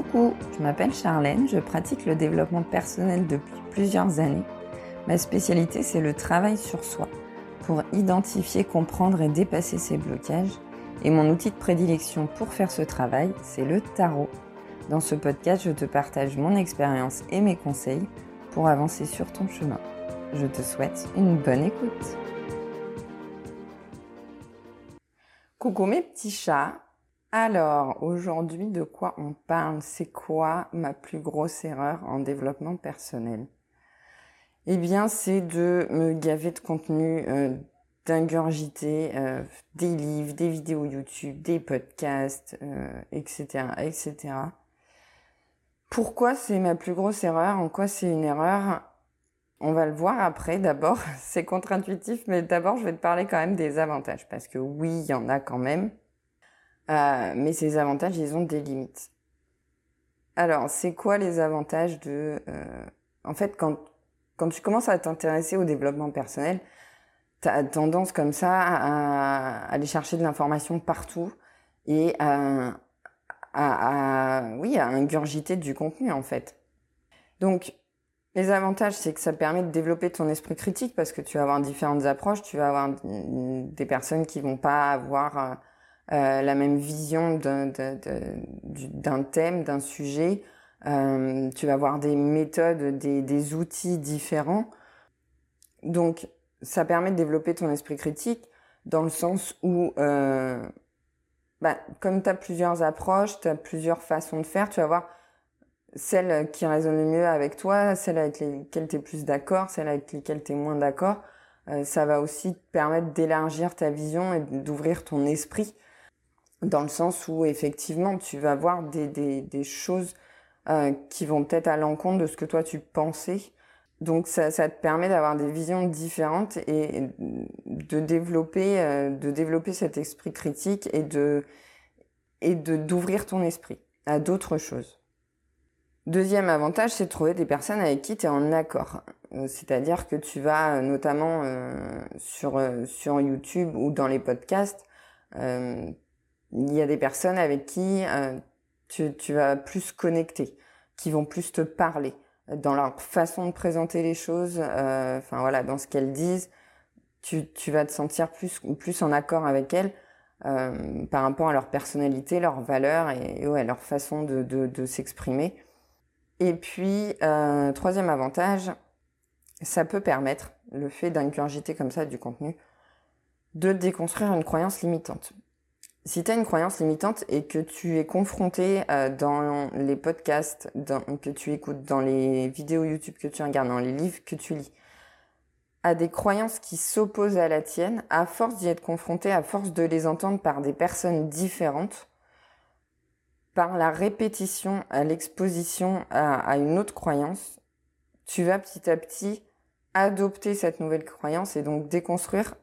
Coucou, je m'appelle Charlène, je pratique le développement personnel depuis plusieurs années. Ma spécialité, c'est le travail sur soi, pour identifier, comprendre et dépasser ses blocages. Et mon outil de prédilection pour faire ce travail, c'est le tarot. Dans ce podcast, je te partage mon expérience et mes conseils pour avancer sur ton chemin. Je te souhaite une bonne écoute. Coucou mes petits chats, alors, aujourd'hui, de quoi on parle? C'est quoi ma plus grosse erreur en développement personnel? Eh bien, c'est de me gaver de contenu, euh, d'ingurgiter euh, des livres, des vidéos YouTube, des podcasts, etc., euh, etc. Pourquoi c'est ma plus grosse erreur? En quoi c'est une erreur? On va le voir après. D'abord, c'est contre-intuitif, mais d'abord, je vais te parler quand même des avantages, parce que oui, il y en a quand même. Euh, mais ces avantages, ils ont des limites. Alors, c'est quoi les avantages de... Euh, en fait, quand, quand tu commences à t'intéresser au développement personnel, tu as tendance comme ça à, aller chercher de l'information partout et à, à, oui, à ingurgiter du contenu, en fait. Donc, les avantages, c'est que ça permet de développer ton esprit critique parce que tu vas avoir différentes approches. Tu vas avoir des personnes qui vont pas avoir euh, la même vision d'un thème, d'un sujet. Euh, tu vas avoir des méthodes, des, des, outils différents. Donc, ça permet de développer ton esprit critique dans le sens où, euh, bah, comme tu as plusieurs approches, tu as plusieurs façons de faire, tu vas voir celle qui résonne le mieux avec toi, celle avec lesquelles tu es plus d'accord, celle avec lesquelles tu es moins d'accord. Ça va aussi te permettre d'élargir ta vision et d'ouvrir ton esprit dans le sens où effectivement tu vas voir des, des, des choses euh, qui vont peut-être à l'encontre de ce que toi tu pensais. Donc ça, ça te permet d'avoir des visions différentes et de développer, euh, de développer cet esprit critique et de et de d'ouvrir ton esprit à d'autres choses. Deuxième avantage, c'est de trouver des personnes avec qui tu es en accord. Euh, c'est-à-dire que tu vas notamment sur sur YouTube ou dans les podcasts il y a des personnes avec qui euh, tu, tu, vas plus connecter, qui vont plus te parler dans leur façon de présenter les choses, euh, enfin voilà, dans ce qu'elles disent, tu, tu, vas te sentir plus plus en accord avec elles euh, par rapport à leur personnalité, leurs valeurs et, ouais, leur façon de, de, de s'exprimer. Et puis euh, troisième avantage, ça peut permettre le fait d'incurgiter comme ça du contenu de déconstruire une croyance limitante si tu as une croyance limitante et que tu es confronté euh, dans les podcasts que tu écoutes, dans les vidéos YouTube que tu regardes, dans les livres que tu lis, à des croyances qui s'opposent à la tienne, à force d'y être confronté, à force de les entendre par des personnes différentes, par la répétition, à l'exposition à une autre croyance, tu vas petit à petit adopter cette nouvelle croyance et donc déconstruire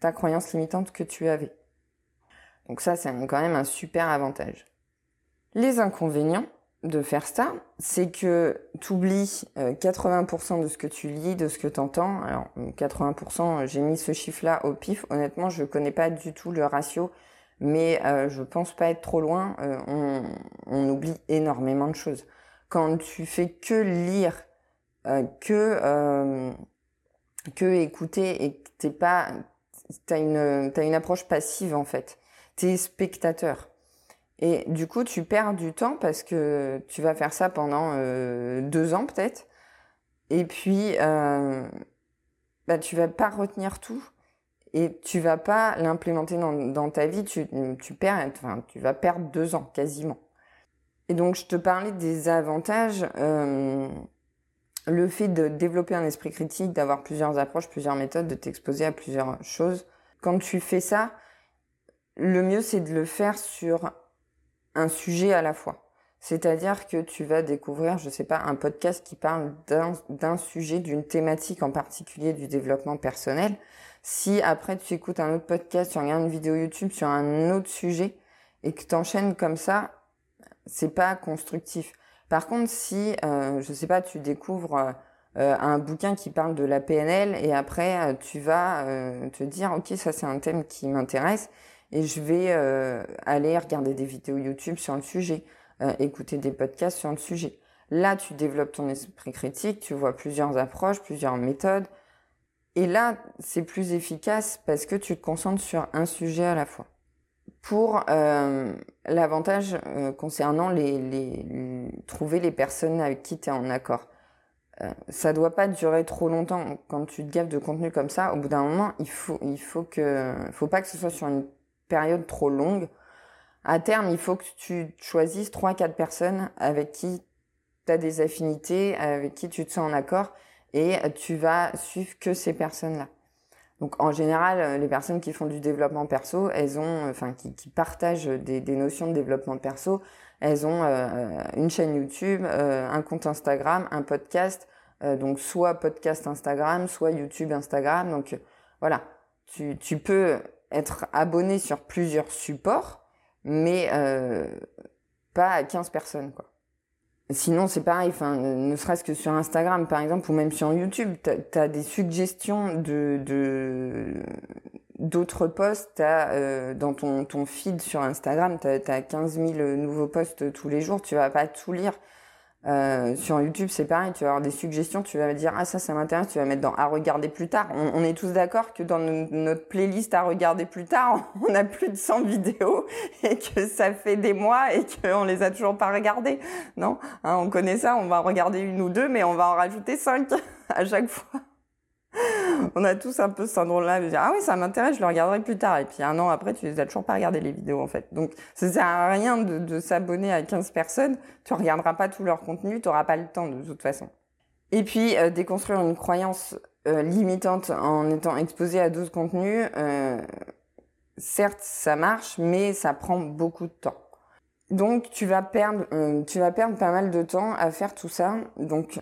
ta croyance limitante que tu avais. Donc ça, c'est quand même un super avantage. Les inconvénients de faire ça, c'est que tu oublies 80% de ce que tu lis, de ce que tu entends. Alors 80%, j'ai mis ce chiffre-là au pif. Honnêtement, je connais pas du tout le ratio, mais euh, je pense pas être trop loin. Euh, on, oublie énormément de choses. Quand tu fais que lire, euh, que euh, écouter et que t'es pas, t'as t'as une approche passive en fait t'es spectateur. Et du coup, tu perds du temps parce que tu vas faire ça pendant euh, deux ans peut-être. Et puis, euh, bah, tu vas pas retenir tout et tu vas pas l'implémenter dans, dans, ta vie. Tu, tu perds, enfin, tu vas perdre deux ans quasiment. Et donc, je te parlais des avantages. Euh, le fait de développer un esprit critique, d'avoir plusieurs approches, plusieurs méthodes, de t'exposer à plusieurs choses. Quand tu fais ça, le mieux, c'est de le faire sur un sujet à la fois. C'est-à-dire que tu vas découvrir, je sais pas, un podcast qui parle d'un sujet, d'une thématique en particulier du développement personnel. Si après tu écoutes un autre podcast, tu regardes une vidéo YouTube sur un autre sujet et que tu enchaînes comme ça, c'est pas constructif. Par contre, si, euh, je sais pas, tu découvres euh, un bouquin qui parle de la PNL et après euh, tu vas euh, te dire, ok, ça c'est un thème qui m'intéresse et je vais euh, aller regarder des vidéos YouTube sur le sujet. écouter des podcasts sur le sujet. Là, tu développes ton esprit critique, tu vois plusieurs approches, plusieurs méthodes. Et là, c'est plus efficace parce que tu te concentres sur un sujet à la fois. Pour euh, l'avantage euh, concernant les, trouver les personnes avec qui tu es en accord. Euh, ça doit pas durer trop longtemps. Quand tu te gaves de contenu comme ça, au bout d'un moment, il faut, il faut que, faut pas que ce soit sur une période trop longue. À terme, il faut que tu choisisses trois, quatre personnes avec qui tu as des affinités, avec qui tu te sens en accord, et tu vas suivre que ces personnes-là. Donc en général, les personnes qui font du développement perso, elles ont, enfin qui, partagent des, notions de développement perso, elles ont euh, une chaîne YouTube, euh, un compte Instagram, un podcast, euh, donc soit podcast Instagram, soit YouTube Instagram. Donc voilà, tu peux être abonné sur plusieurs supports, mais pas à 15 personnes. Sinon, c'est pareil, enfin, ne serait-ce que sur Instagram, par exemple, ou même sur YouTube, tu as des suggestions de, d'autres posts, t'as euh, dans ton, ton feed sur Instagram, tu as, 15 000 nouveaux posts tous les jours, tu vas pas tout lire. Euh, sur YouTube, c'est pareil, tu vas avoir des suggestions, tu vas dire ah ça, ça m'intéresse, tu vas mettre dans à regarder plus tard. On, est tous d'accord que dans notre playlist à regarder plus tard, on a plus de 100 vidéos et que ça fait des mois et qu'on les a toujours pas regardées. Non, hein, on connaît ça, on va regarder une ou deux, mais on va en rajouter cinq à chaque fois on a tous un peu ce syndrome-là de dire ah oui ça m'intéresse, je le regarderai plus tard. Et puis un an après, tu les as toujours pas regardé les vidéos en fait. Donc ça sert à rien de, s'abonner à 15 personnes. Tu regarderas pas tout leur contenu, tu n'auras pas le temps de toute façon. Et puis euh, déconstruire une croyance euh, limitante en étant exposé à 12 contenus, euh, certes ça marche, mais ça prend beaucoup de temps. Donc tu vas perdre, tu vas perdre pas mal de temps à faire tout ça. Donc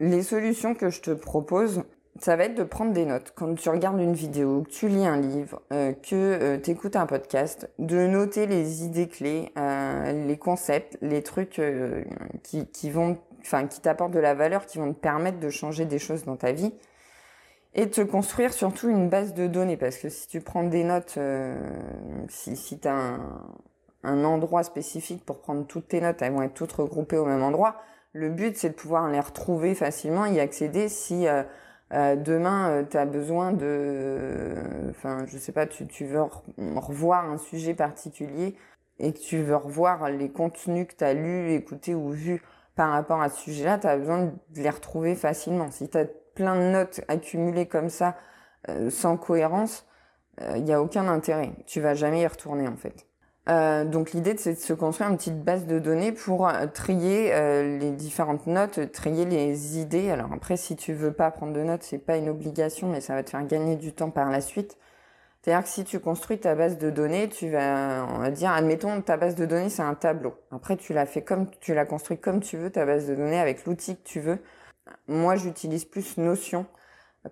les solutions que je te propose, ça va être de prendre des notes. Quand tu regardes une vidéo, que tu lis un livre, euh, que euh, tu écoutes un podcast, de noter les idées clés, euh, les concepts, les trucs qui, vont, enfin, qui t'apportent de la valeur, qui vont te permettre de changer des choses dans ta vie. Et de te construire surtout une base de données, parce que si tu prends des notes, si, si tu as un, un endroit spécifique pour prendre toutes tes notes, elles vont être toutes regroupées au même endroit. Le but, c'est de pouvoir les retrouver facilement, y accéder si euh, demain, euh, tu as besoin de, enfin, je sais pas, tu, tu veux revoir un sujet particulier et que tu veux revoir les contenus que tu as lus, écoutés ou vus par rapport à ce sujet-là, tu as besoin de les retrouver facilement. Si tu as plein de notes accumulées comme ça, euh, sans cohérence, il n'y a aucun intérêt. Tu vas jamais y retourner en fait. Euh, donc l'idée c'est de se construire une petite base de données pour euh, trier euh, les différentes notes, trier les idées. Alors après si tu veux pas prendre de notes, c'est pas une obligation, mais ça va te faire gagner du temps par la suite. C'est-à-dire que si tu construis ta base de données, tu vas, on va dire, admettons, ta base de données, c'est un tableau. Après, tu l'as fait comme, tu l'as construit comme tu veux, ta base de données, avec l'outil que tu veux. Moi, j'utilise plus Notion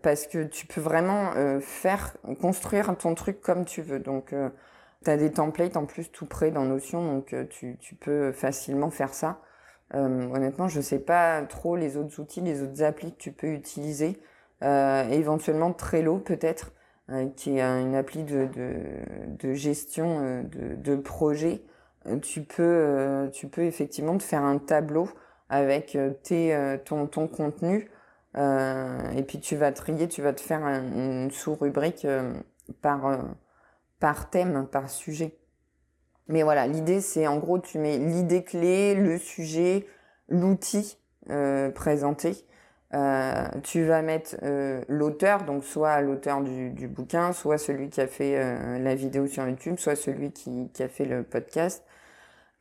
parce que tu peux vraiment faire, construire ton truc comme tu veux. Donc, tu as des templates en plus tout près dans Notion, donc euh, tu, peux facilement faire ça. Euh, honnêtement, je sais pas trop les autres outils, les autres applis que tu peux utiliser. Euh, éventuellement Trello peut-être, qui est une appli de, gestion de, de projet. tu peux, tu peux effectivement te faire un tableau avec tes, ton, ton contenu. et puis tu vas trier, tu vas te faire une sous-rubrique par par thème, par sujet. Mais voilà, l'idée c'est en gros tu mets l'idée clé, le sujet, l'outil euh, présenté. Euh, tu vas mettre euh, l'auteur, donc soit l'auteur du, du, bouquin, soit celui qui a fait euh, la vidéo sur YouTube, soit celui qui, qui a fait le podcast.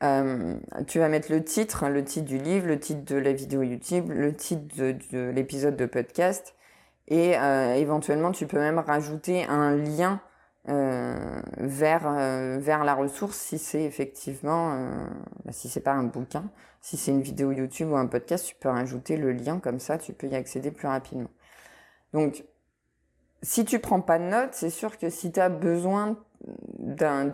Euh, tu vas mettre le titre, le titre du livre, le titre de la vidéo YouTube, le titre de, de l'épisode de podcast, et éventuellement tu peux même rajouter un lien euh, vers euh, vers la ressource si c'est effectivement euh, bah, si c'est pas un bouquin. Si c'est une vidéo YouTube ou un podcast tu peux rajouter le lien comme ça tu peux y accéder plus rapidement. Donc si tu prends pas de notes c'est sûr que si tu as besoin d'un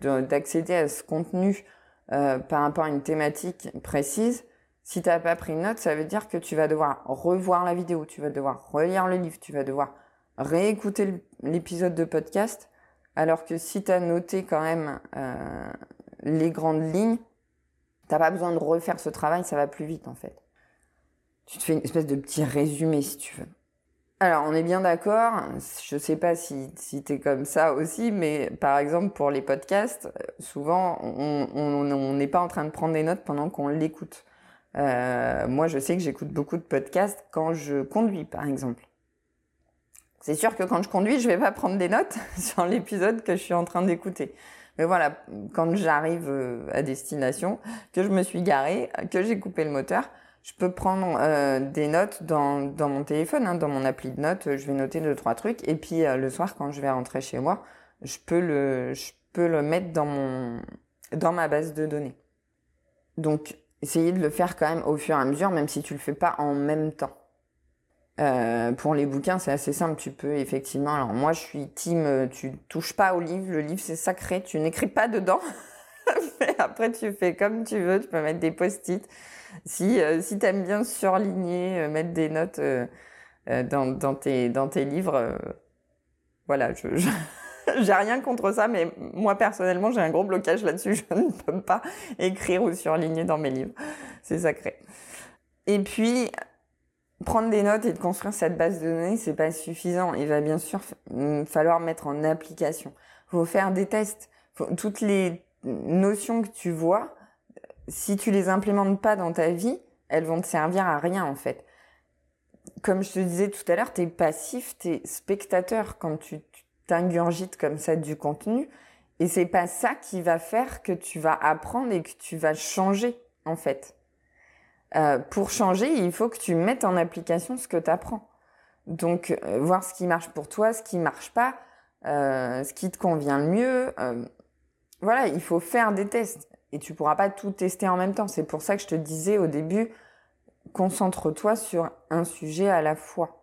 d'accéder à ce contenu par rapport à une thématique précise si tu n'as pas pris de notes ça veut dire que tu vas devoir revoir la vidéo tu vas devoir relire le livre tu vas devoir réécouter l'épisode de podcast, alors que si tu as noté quand même euh, les grandes lignes, T'as pas besoin de refaire ce travail, ça va plus vite en fait. Tu te fais une espèce de petit résumé si tu veux. Alors, on est bien d'accord. Je sais pas si, si tu es comme ça aussi, mais par exemple, pour les podcasts, souvent, on n'est pas en train de prendre des notes pendant qu'on l'écoute. Euh, moi, je sais que j'écoute beaucoup de podcasts quand je conduis, par exemple. C'est sûr que quand je conduis, je vais pas prendre des notes sur l'épisode que je suis en train d'écouter. Mais voilà, quand j'arrive euh, à destination, que je me suis garée, que j'ai coupé le moteur, je peux prendre euh, des notes dans, mon téléphone, hein, dans mon appli de notes. Je vais noter deux trois trucs et puis euh, le soir quand je vais rentrer chez moi, je peux le mettre dans ma base de données. Donc essayez de le faire quand même au fur et à mesure, même si tu le fais pas en même temps. Euh, pour les bouquins, c'est assez simple. Tu peux effectivement. Alors moi, je suis team. Tu touches pas au livre. Le livre, c'est sacré. Tu n'écris pas dedans. Mais après, tu fais comme tu veux. Tu peux mettre des post-it. Si, euh, si tu aimes bien surligner, euh, mettre des notes euh, dans, dans, tes, dans tes livres, voilà, je, je j'ai rien contre ça, mais moi personnellement, j'ai un gros blocage là-dessus. Je ne peux pas écrire ou surligner dans mes livres. C'est sacré. Et puis, prendre des notes et de construire cette base de données, c'est pas suffisant. Il va bien sûr falloir mettre en application. Faut faire des tests. toutes les notions que tu vois, si tu les implémentes pas dans ta vie, elles vont te servir à rien en fait. Comme je te disais tout à l'heure, t'es passif, t'es spectateur quand tu t'ingurgites comme ça du contenu. Et c'est pas ça qui va faire que tu vas apprendre et que tu vas changer en fait. Euh, pour changer, il faut que tu mettes en application ce que tu apprends. Donc, euh, voir ce qui marche pour toi, ce qui marche pas, euh, ce qui te convient le mieux. Voilà, il faut faire des tests et tu pourras pas tout tester en même temps. C'est pour ça que je te disais au début, concentre-toi sur un sujet à la fois.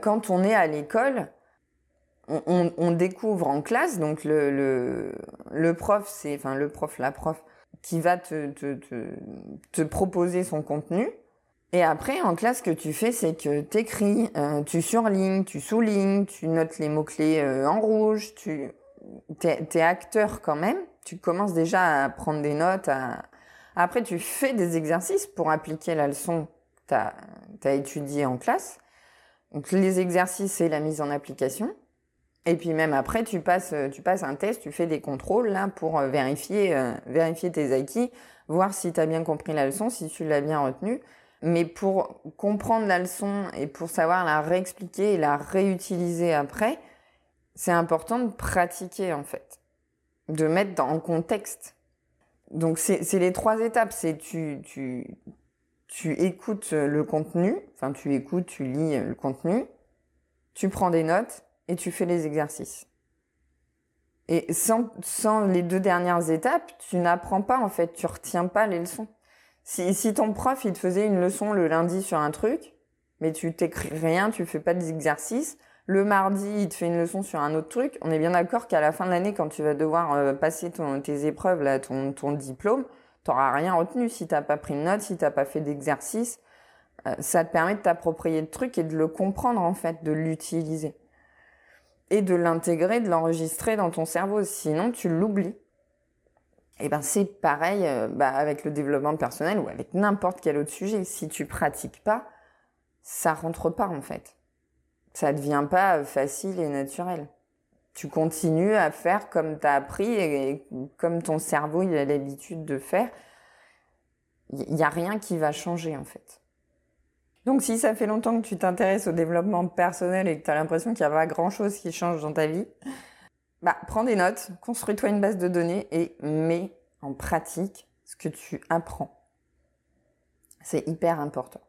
Quand on est à l'école, on, découvre en classe, donc le, le, le prof, c'est, enfin le prof, la prof, qui va te, te, te, proposer son contenu. Et après, en classe, ce que tu fais, c'est que t'écris, euh, tu surlignes, tu soulignes, tu notes les mots-clés euh, en rouge, tu t'es, es acteur quand même tu commences déjà à prendre des notes. Après, tu fais des exercices pour appliquer la leçon que tu as, étudiée en classe. Donc, les exercices, c'est la mise en application. Et puis même après, tu passes, tu passes un test, tu fais des contrôles là pour euh, vérifier, euh, vérifier tes acquis, voir si tu as bien compris la leçon, si tu l'as bien retenue. Mais pour comprendre la leçon et pour savoir la réexpliquer et la réutiliser après, c'est important de pratiquer en fait de mettre en contexte. Donc c'est les trois étapes. C'est tu, tu, tu écoutes le contenu, enfin tu écoutes, tu lis le contenu, tu prends des notes et tu fais les exercices. Et sans, les deux dernières étapes, tu n'apprends pas en fait, tu retiens pas les leçons. Si, ton prof il te faisait une leçon le lundi sur un truc, mais tu t'écris rien, tu fais pas des exercices, le mardi, il te fait une leçon sur un autre truc. On est bien d'accord qu'à la fin de l'année, quand tu vas devoir euh, passer ton, tes épreuves, là, ton, ton diplôme, t'auras rien retenu si t'as pas pris de notes, si t'as pas fait d'exercice. Euh, ça te permet de t'approprier le truc et de le comprendre, en fait, de l'utiliser. Et de l'intégrer, de l'enregistrer dans ton cerveau. Sinon, tu l'oublies. Et eh ben, c'est pareil euh, bah, avec le développement personnel ou avec n'importe quel autre sujet. Si tu pratiques pas, ça rentre pas, en fait ça devient pas facile et naturel. Tu continues à faire comme tu as appris et, comme ton cerveau a l'habitude de faire. Il n'y a rien qui va changer en fait. Donc si ça fait longtemps que tu t'intéresses au développement personnel et que tu as l'impression qu'il n'y a pas grand-chose qui change dans ta vie, bah prends des notes, construis-toi une base de données et mets en pratique ce que tu apprends. C'est hyper important.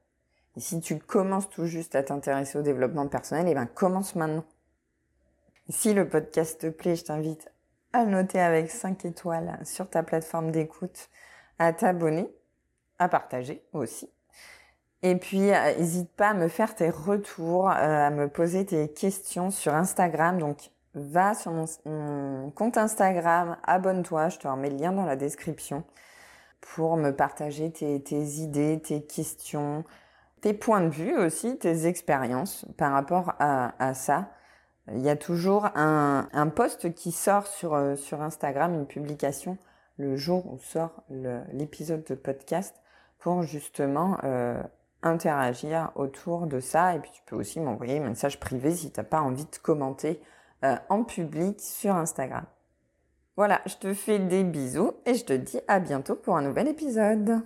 Et si tu commences tout juste à t'intéresser au développement personnel, eh ben commence maintenant. si le podcast te plaît, je t'invite à le noter avec 5 étoiles sur ta plateforme d'écoute, à t'abonner, à partager aussi. Et puis, n'hésite pas à me faire tes retours, euh, à me poser tes questions sur Instagram. Donc, va sur mon, compte Instagram, abonne-toi, je te remets le lien dans la description pour me partager tes, idées, tes questions, tes points de vue aussi, tes expériences par rapport à, ça. Il y a toujours un, un post qui sort sur, euh, sur Instagram, une publication le jour où sort l'épisode de podcast pour justement euh, interagir autour de ça. Et puis tu peux aussi m'envoyer un message privé si tu n'as pas envie de commenter euh, en public sur Instagram. Voilà, je te fais des bisous et je te dis à bientôt pour un nouvel épisode.